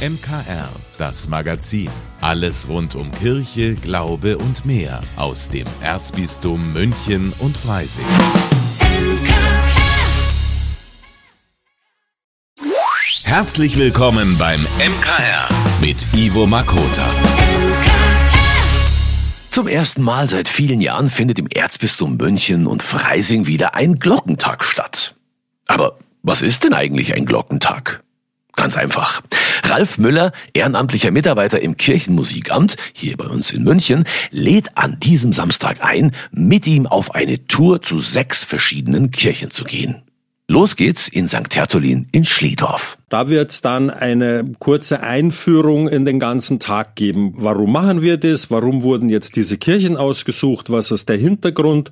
MKR, das Magazin. Alles rund um Kirche, Glaube und mehr aus dem Erzbistum München und Freising. Herzlich willkommen beim MKR mit Ivo Makota. Zum ersten Mal seit vielen Jahren findet im Erzbistum München und Freising wieder ein Glockentag statt. Aber was ist denn eigentlich ein Glockentag? Ganz einfach. Ralf Müller, ehrenamtlicher Mitarbeiter im Kirchenmusikamt, hier bei uns in München, lädt an diesem Samstag ein, mit ihm auf eine Tour zu sechs verschiedenen Kirchen zu gehen. Los geht's in St. Tertulin in Schliedorf. Da wird es dann eine kurze Einführung in den ganzen Tag geben. Warum machen wir das? Warum wurden jetzt diese Kirchen ausgesucht? Was ist der Hintergrund?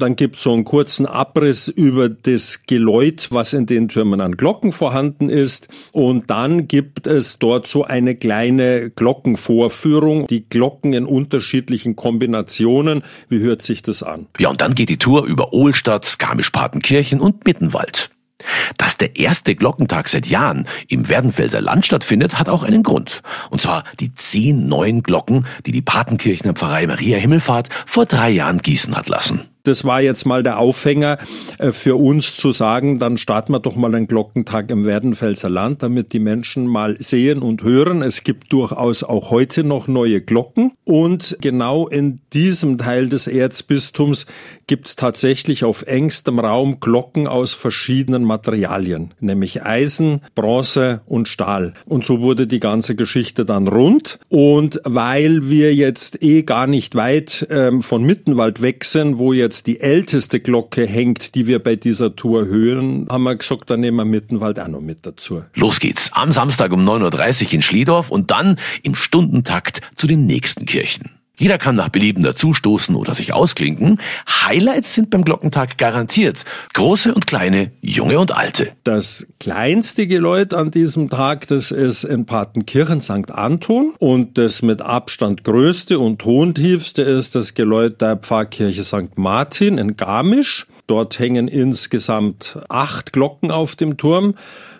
Dann gibt es so einen kurzen Abriss über das Geläut, was in den Türmen an Glocken vorhanden ist. Und dann gibt es dort so eine kleine Glockenvorführung. Die Glocken in unterschiedlichen Kombinationen. Wie hört sich das an? Ja, und dann geht die Tour über Ohlstadt, Garmisch-Partenkirchen und Mittenwald. Dass der erste Glockentag seit Jahren im Werdenfelser Land stattfindet, hat auch einen Grund. Und zwar die zehn neuen Glocken, die die Patenkirchener Pfarrei Maria Himmelfahrt vor drei Jahren gießen hat lassen das war jetzt mal der Aufhänger äh, für uns zu sagen, dann starten wir doch mal einen Glockentag im Werdenfelser Land, damit die Menschen mal sehen und hören. Es gibt durchaus auch heute noch neue Glocken. Und genau in diesem Teil des Erzbistums gibt es tatsächlich auf engstem Raum Glocken aus verschiedenen Materialien, nämlich Eisen, Bronze und Stahl. Und so wurde die ganze Geschichte dann rund. Und weil wir jetzt eh gar nicht weit ähm, von Mittenwald weg sind, wo jetzt jetzt die älteste Glocke hängt, die wir bei dieser Tour hören, haben wir gesagt, dann nehmen wir Mittenwald auch noch mit dazu. Los geht's. Am Samstag um 9.30 Uhr in Schliedorf und dann im Stundentakt zu den nächsten Kirchen. Jeder kann nach Belieben dazustoßen oder sich ausklinken. Highlights sind beim Glockentag garantiert. Große und kleine, junge und alte. Das kleinste Geläut an diesem Tag, das ist in Patenkirchen St. Anton. Und das mit Abstand größte und tontiefste ist das Geläut der Pfarrkirche St. Martin in Garmisch. Dort hängen insgesamt acht Glocken auf dem Turm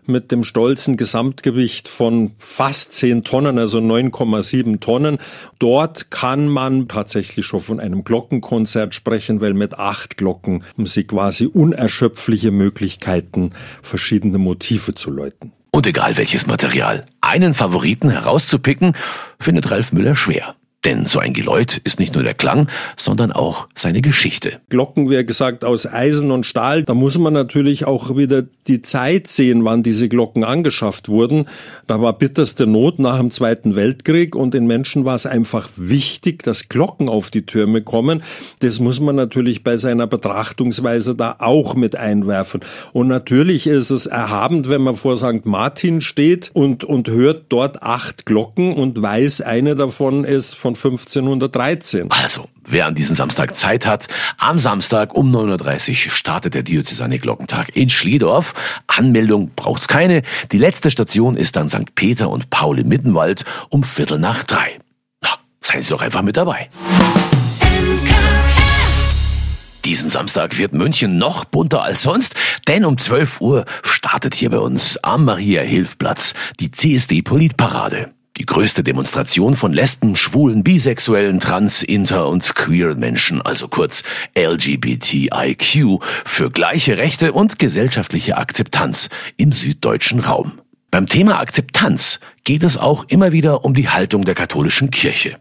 mit dem stolzen Gesamtgewicht von fast 10 Tonnen, also 9,7 Tonnen. Dort kann man tatsächlich schon von einem Glockenkonzert sprechen, weil mit acht Glocken haben sie quasi unerschöpfliche Möglichkeiten, verschiedene Motive zu läuten. Und egal welches Material, einen Favoriten herauszupicken, findet Ralf Müller schwer. Denn so ein Geläut ist nicht nur der Klang, sondern auch seine Geschichte. Glocken, wie gesagt, aus Eisen und Stahl. Da muss man natürlich auch wieder die Zeit sehen, wann diese Glocken angeschafft wurden. Da war bitterste Not nach dem Zweiten Weltkrieg und den Menschen war es einfach wichtig, dass Glocken auf die Türme kommen. Das muss man natürlich bei seiner Betrachtungsweise da auch mit einwerfen. Und natürlich ist es erhabend, wenn man vor St. Martin steht und, und hört dort acht Glocken und weiß, eine davon ist von 1513. Also, wer an diesem Samstag Zeit hat, am Samstag um 9.30 Uhr startet der Diözesane Glockentag in Schliedorf. Anmeldung braucht's keine. Die letzte Station ist dann St. Peter und Paul im Mittenwald um Viertel nach drei. Na, seien Sie doch einfach mit dabei. Diesen Samstag wird München noch bunter als sonst, denn um 12 Uhr startet hier bei uns am Maria-Hilf-Platz die CSD-Politparade. Die größte Demonstration von Lesben, Schwulen, Bisexuellen, Trans, Inter und Queer Menschen, also kurz LGBTIQ, für gleiche Rechte und gesellschaftliche Akzeptanz im süddeutschen Raum. Beim Thema Akzeptanz geht es auch immer wieder um die Haltung der katholischen Kirche.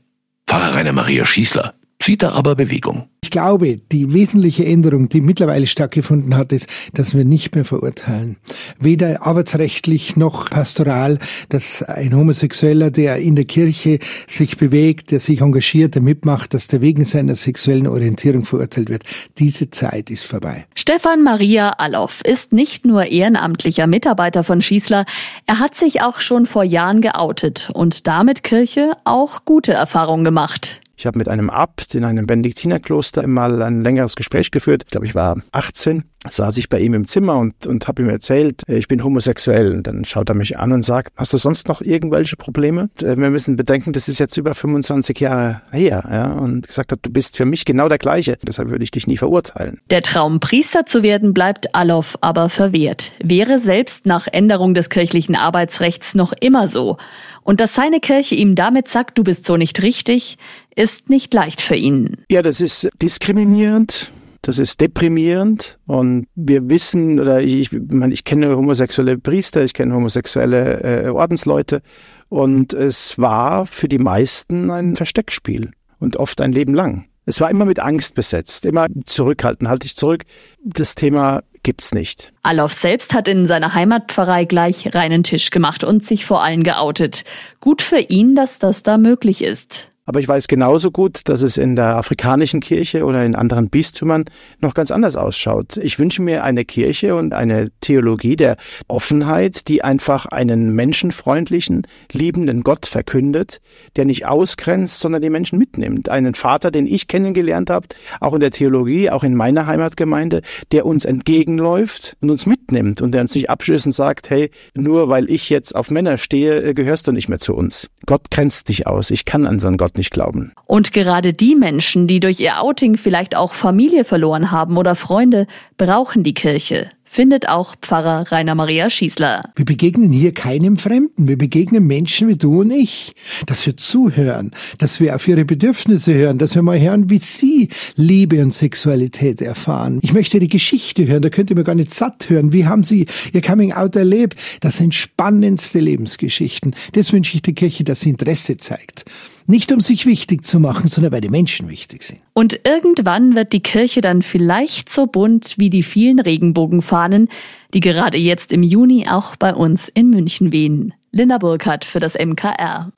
Pfarrer Rainer Maria Schießler sieht da aber Bewegung. Ich glaube, die wesentliche Änderung, die mittlerweile stattgefunden hat, ist, dass wir nicht mehr verurteilen. Weder arbeitsrechtlich noch pastoral, dass ein Homosexueller, der in der Kirche sich bewegt, der sich engagiert, der mitmacht, dass der wegen seiner sexuellen Orientierung verurteilt wird. Diese Zeit ist vorbei. Stefan Maria Alloff ist nicht nur ehrenamtlicher Mitarbeiter von Schießler, er hat sich auch schon vor Jahren geoutet und damit Kirche auch gute Erfahrungen gemacht. Ich habe mit einem Abt in einem Benediktinerkloster mal ein längeres Gespräch geführt. Ich glaube, ich war 18 saß ich bei ihm im Zimmer und, und habe ihm erzählt, äh, ich bin homosexuell. Und dann schaut er mich an und sagt, hast du sonst noch irgendwelche Probleme? Äh, wir müssen bedenken, das ist jetzt über 25 Jahre her. Ja? Und gesagt hat, du bist für mich genau der gleiche. Deshalb würde ich dich nie verurteilen. Der Traum, Priester zu werden, bleibt Alof aber verwehrt. Wäre selbst nach Änderung des kirchlichen Arbeitsrechts noch immer so. Und dass seine Kirche ihm damit sagt, du bist so nicht richtig, ist nicht leicht für ihn. Ja, das ist diskriminierend. Das ist deprimierend und wir wissen, oder ich, ich, meine, ich kenne homosexuelle Priester, ich kenne homosexuelle äh, Ordensleute und es war für die meisten ein Versteckspiel und oft ein Leben lang. Es war immer mit Angst besetzt, immer zurückhalten, halte ich zurück. Das Thema gibt's nicht. Alof selbst hat in seiner Heimatpfarrei gleich reinen Tisch gemacht und sich vor allen geoutet. Gut für ihn, dass das da möglich ist. Aber ich weiß genauso gut, dass es in der afrikanischen Kirche oder in anderen Bistümern noch ganz anders ausschaut. Ich wünsche mir eine Kirche und eine Theologie der Offenheit, die einfach einen menschenfreundlichen, liebenden Gott verkündet, der nicht ausgrenzt, sondern die Menschen mitnimmt. Einen Vater, den ich kennengelernt habe, auch in der Theologie, auch in meiner Heimatgemeinde, der uns entgegenläuft und uns mitnimmt und der uns nicht abschließend sagt, hey, nur weil ich jetzt auf Männer stehe, gehörst du nicht mehr zu uns. Gott grenzt dich aus. Ich kann an so einen Gott nicht glauben. Und gerade die Menschen, die durch ihr Outing vielleicht auch Familie verloren haben oder Freunde, brauchen die Kirche findet auch Pfarrer Rainer Maria Schießler. Wir begegnen hier keinem Fremden. Wir begegnen Menschen wie du und ich. Dass wir zuhören, dass wir auf ihre Bedürfnisse hören, dass wir mal hören, wie sie Liebe und Sexualität erfahren. Ich möchte die Geschichte hören, da könnt ihr mir gar nicht satt hören. Wie haben sie ihr Coming Out erlebt? Das sind spannendste Lebensgeschichten. Das wünsche ich der Kirche, dass sie Interesse zeigt. Nicht um sich wichtig zu machen, sondern weil die Menschen wichtig sind. Und irgendwann wird die Kirche dann vielleicht so bunt wie die vielen Regenbogenfahnen, die gerade jetzt im Juni auch bei uns in München wehen. Linda Burkhardt für das MKR.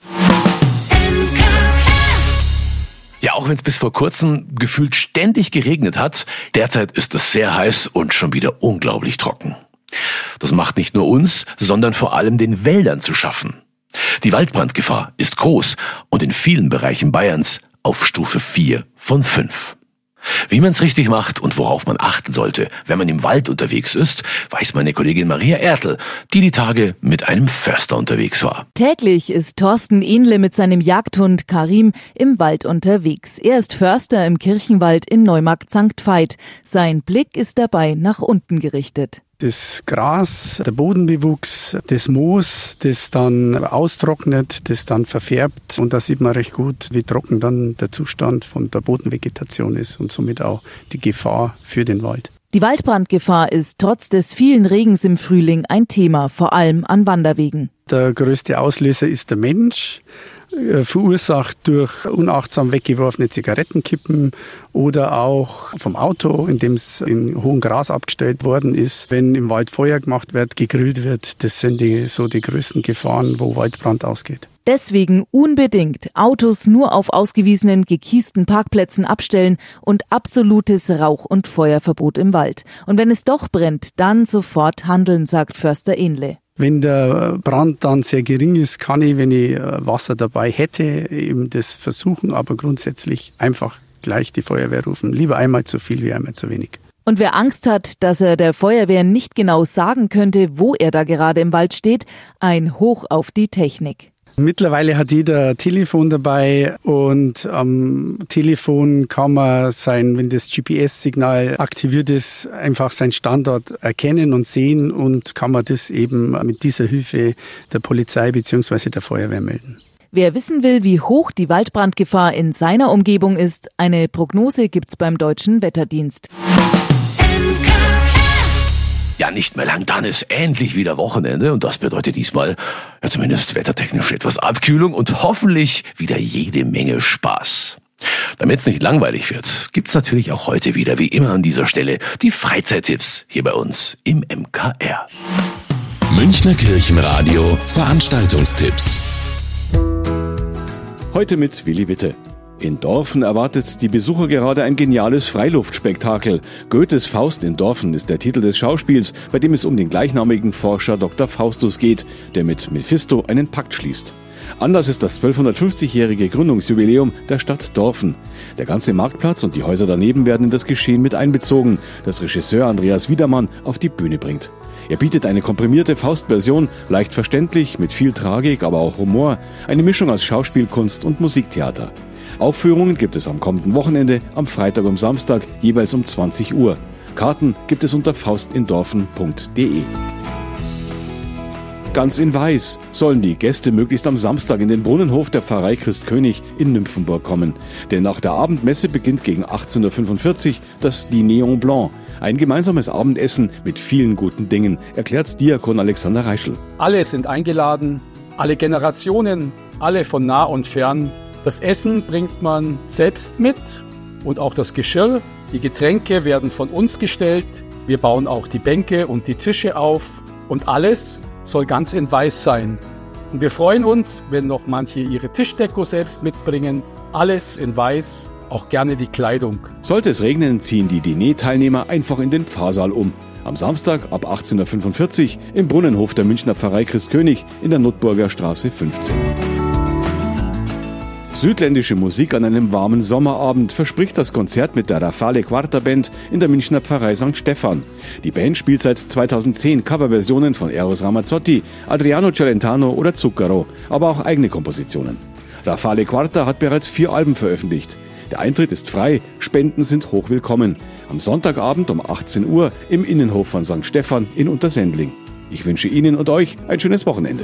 Ja, auch wenn es bis vor kurzem gefühlt ständig geregnet hat, derzeit ist es sehr heiß und schon wieder unglaublich trocken. Das macht nicht nur uns, sondern vor allem den Wäldern zu schaffen. Die Waldbrandgefahr ist groß und in vielen Bereichen Bayerns auf Stufe 4 von 5. Wie man es richtig macht und worauf man achten sollte, wenn man im Wald unterwegs ist, weiß meine Kollegin Maria Ertel, die die Tage mit einem Förster unterwegs war. Täglich ist Thorsten Ähnle mit seinem Jagdhund Karim im Wald unterwegs. Er ist Förster im Kirchenwald in Neumarkt St. Veit. Sein Blick ist dabei nach unten gerichtet das Gras, der Bodenbewuchs, das Moos, das dann austrocknet, das dann verfärbt. Und da sieht man recht gut, wie trocken dann der Zustand von der Bodenvegetation ist und somit auch die Gefahr für den Wald. Die Waldbrandgefahr ist trotz des vielen Regens im Frühling ein Thema, vor allem an Wanderwegen. Der größte Auslöser ist der Mensch. Äh, verursacht durch unachtsam weggeworfene Zigarettenkippen oder auch vom Auto, in dem es in hohem Gras abgestellt worden ist. Wenn im Wald Feuer gemacht wird, gegrillt wird, das sind die, so die größten Gefahren, wo Waldbrand ausgeht. Deswegen unbedingt Autos nur auf ausgewiesenen gekiesten Parkplätzen abstellen und absolutes Rauch- und Feuerverbot im Wald. Und wenn es doch brennt, dann sofort handeln, sagt Förster Ähnle. Wenn der Brand dann sehr gering ist, kann ich, wenn ich äh, Wasser dabei hätte, eben das versuchen, aber grundsätzlich einfach gleich die Feuerwehr rufen. Lieber einmal zu viel wie einmal zu wenig. Und wer Angst hat, dass er der Feuerwehr nicht genau sagen könnte, wo er da gerade im Wald steht, ein Hoch auf die Technik. Mittlerweile hat jeder Telefon dabei und am Telefon kann man sein, wenn das GPS-Signal aktiviert ist, einfach seinen Standort erkennen und sehen und kann man das eben mit dieser Hilfe der Polizei bzw. der Feuerwehr melden. Wer wissen will, wie hoch die Waldbrandgefahr in seiner Umgebung ist, eine Prognose gibt's beim Deutschen Wetterdienst. Ja, nicht mehr lang, dann ist endlich wieder Wochenende und das bedeutet diesmal ja zumindest wettertechnisch etwas Abkühlung und hoffentlich wieder jede Menge Spaß. Damit es nicht langweilig wird, gibt's natürlich auch heute wieder, wie immer an dieser Stelle, die Freizeittipps hier bei uns im MKR. Münchner Kirchenradio Veranstaltungstipps. Heute mit Willi Witte. In Dorfen erwartet die Besucher gerade ein geniales Freiluftspektakel. Goethes Faust in Dorfen ist der Titel des Schauspiels, bei dem es um den gleichnamigen Forscher Dr. Faustus geht, der mit Mephisto einen Pakt schließt. Anders ist das 1250-jährige Gründungsjubiläum der Stadt Dorfen. Der ganze Marktplatz und die Häuser daneben werden in das Geschehen mit einbezogen, das Regisseur Andreas Wiedermann auf die Bühne bringt. Er bietet eine komprimierte Faustversion, leicht verständlich, mit viel Tragik, aber auch Humor, eine Mischung aus Schauspielkunst und Musiktheater. Aufführungen gibt es am kommenden Wochenende, am Freitag und Samstag, jeweils um 20 Uhr. Karten gibt es unter faustindorfen.de. Ganz in Weiß sollen die Gäste möglichst am Samstag in den Brunnenhof der Pfarrei Christkönig in Nymphenburg kommen. Denn nach der Abendmesse beginnt gegen 18.45 Uhr das Dinéon Blanc, ein gemeinsames Abendessen mit vielen guten Dingen, erklärt Diakon Alexander Reischl. Alle sind eingeladen, alle Generationen, alle von nah und fern. Das Essen bringt man selbst mit und auch das Geschirr. Die Getränke werden von uns gestellt. Wir bauen auch die Bänke und die Tische auf und alles soll ganz in Weiß sein. Und wir freuen uns, wenn noch manche ihre Tischdeko selbst mitbringen. Alles in Weiß, auch gerne die Kleidung. Sollte es regnen, ziehen die Diner-Teilnehmer einfach in den Pfarrsaal um. Am Samstag ab 18.45 Uhr im Brunnenhof der Münchner Pfarrei Christkönig in der Notburger Straße 15. Südländische Musik an einem warmen Sommerabend verspricht das Konzert mit der Rafale Quarta Band in der Münchner Pfarrei St. Stephan. Die Band spielt seit 2010 Coverversionen von Eros Ramazzotti, Adriano Celentano oder Zucchero, aber auch eigene Kompositionen. Rafale Quarta hat bereits vier Alben veröffentlicht. Der Eintritt ist frei, Spenden sind hochwillkommen. Am Sonntagabend um 18 Uhr im Innenhof von St. Stephan in Untersendling. Ich wünsche Ihnen und euch ein schönes Wochenende.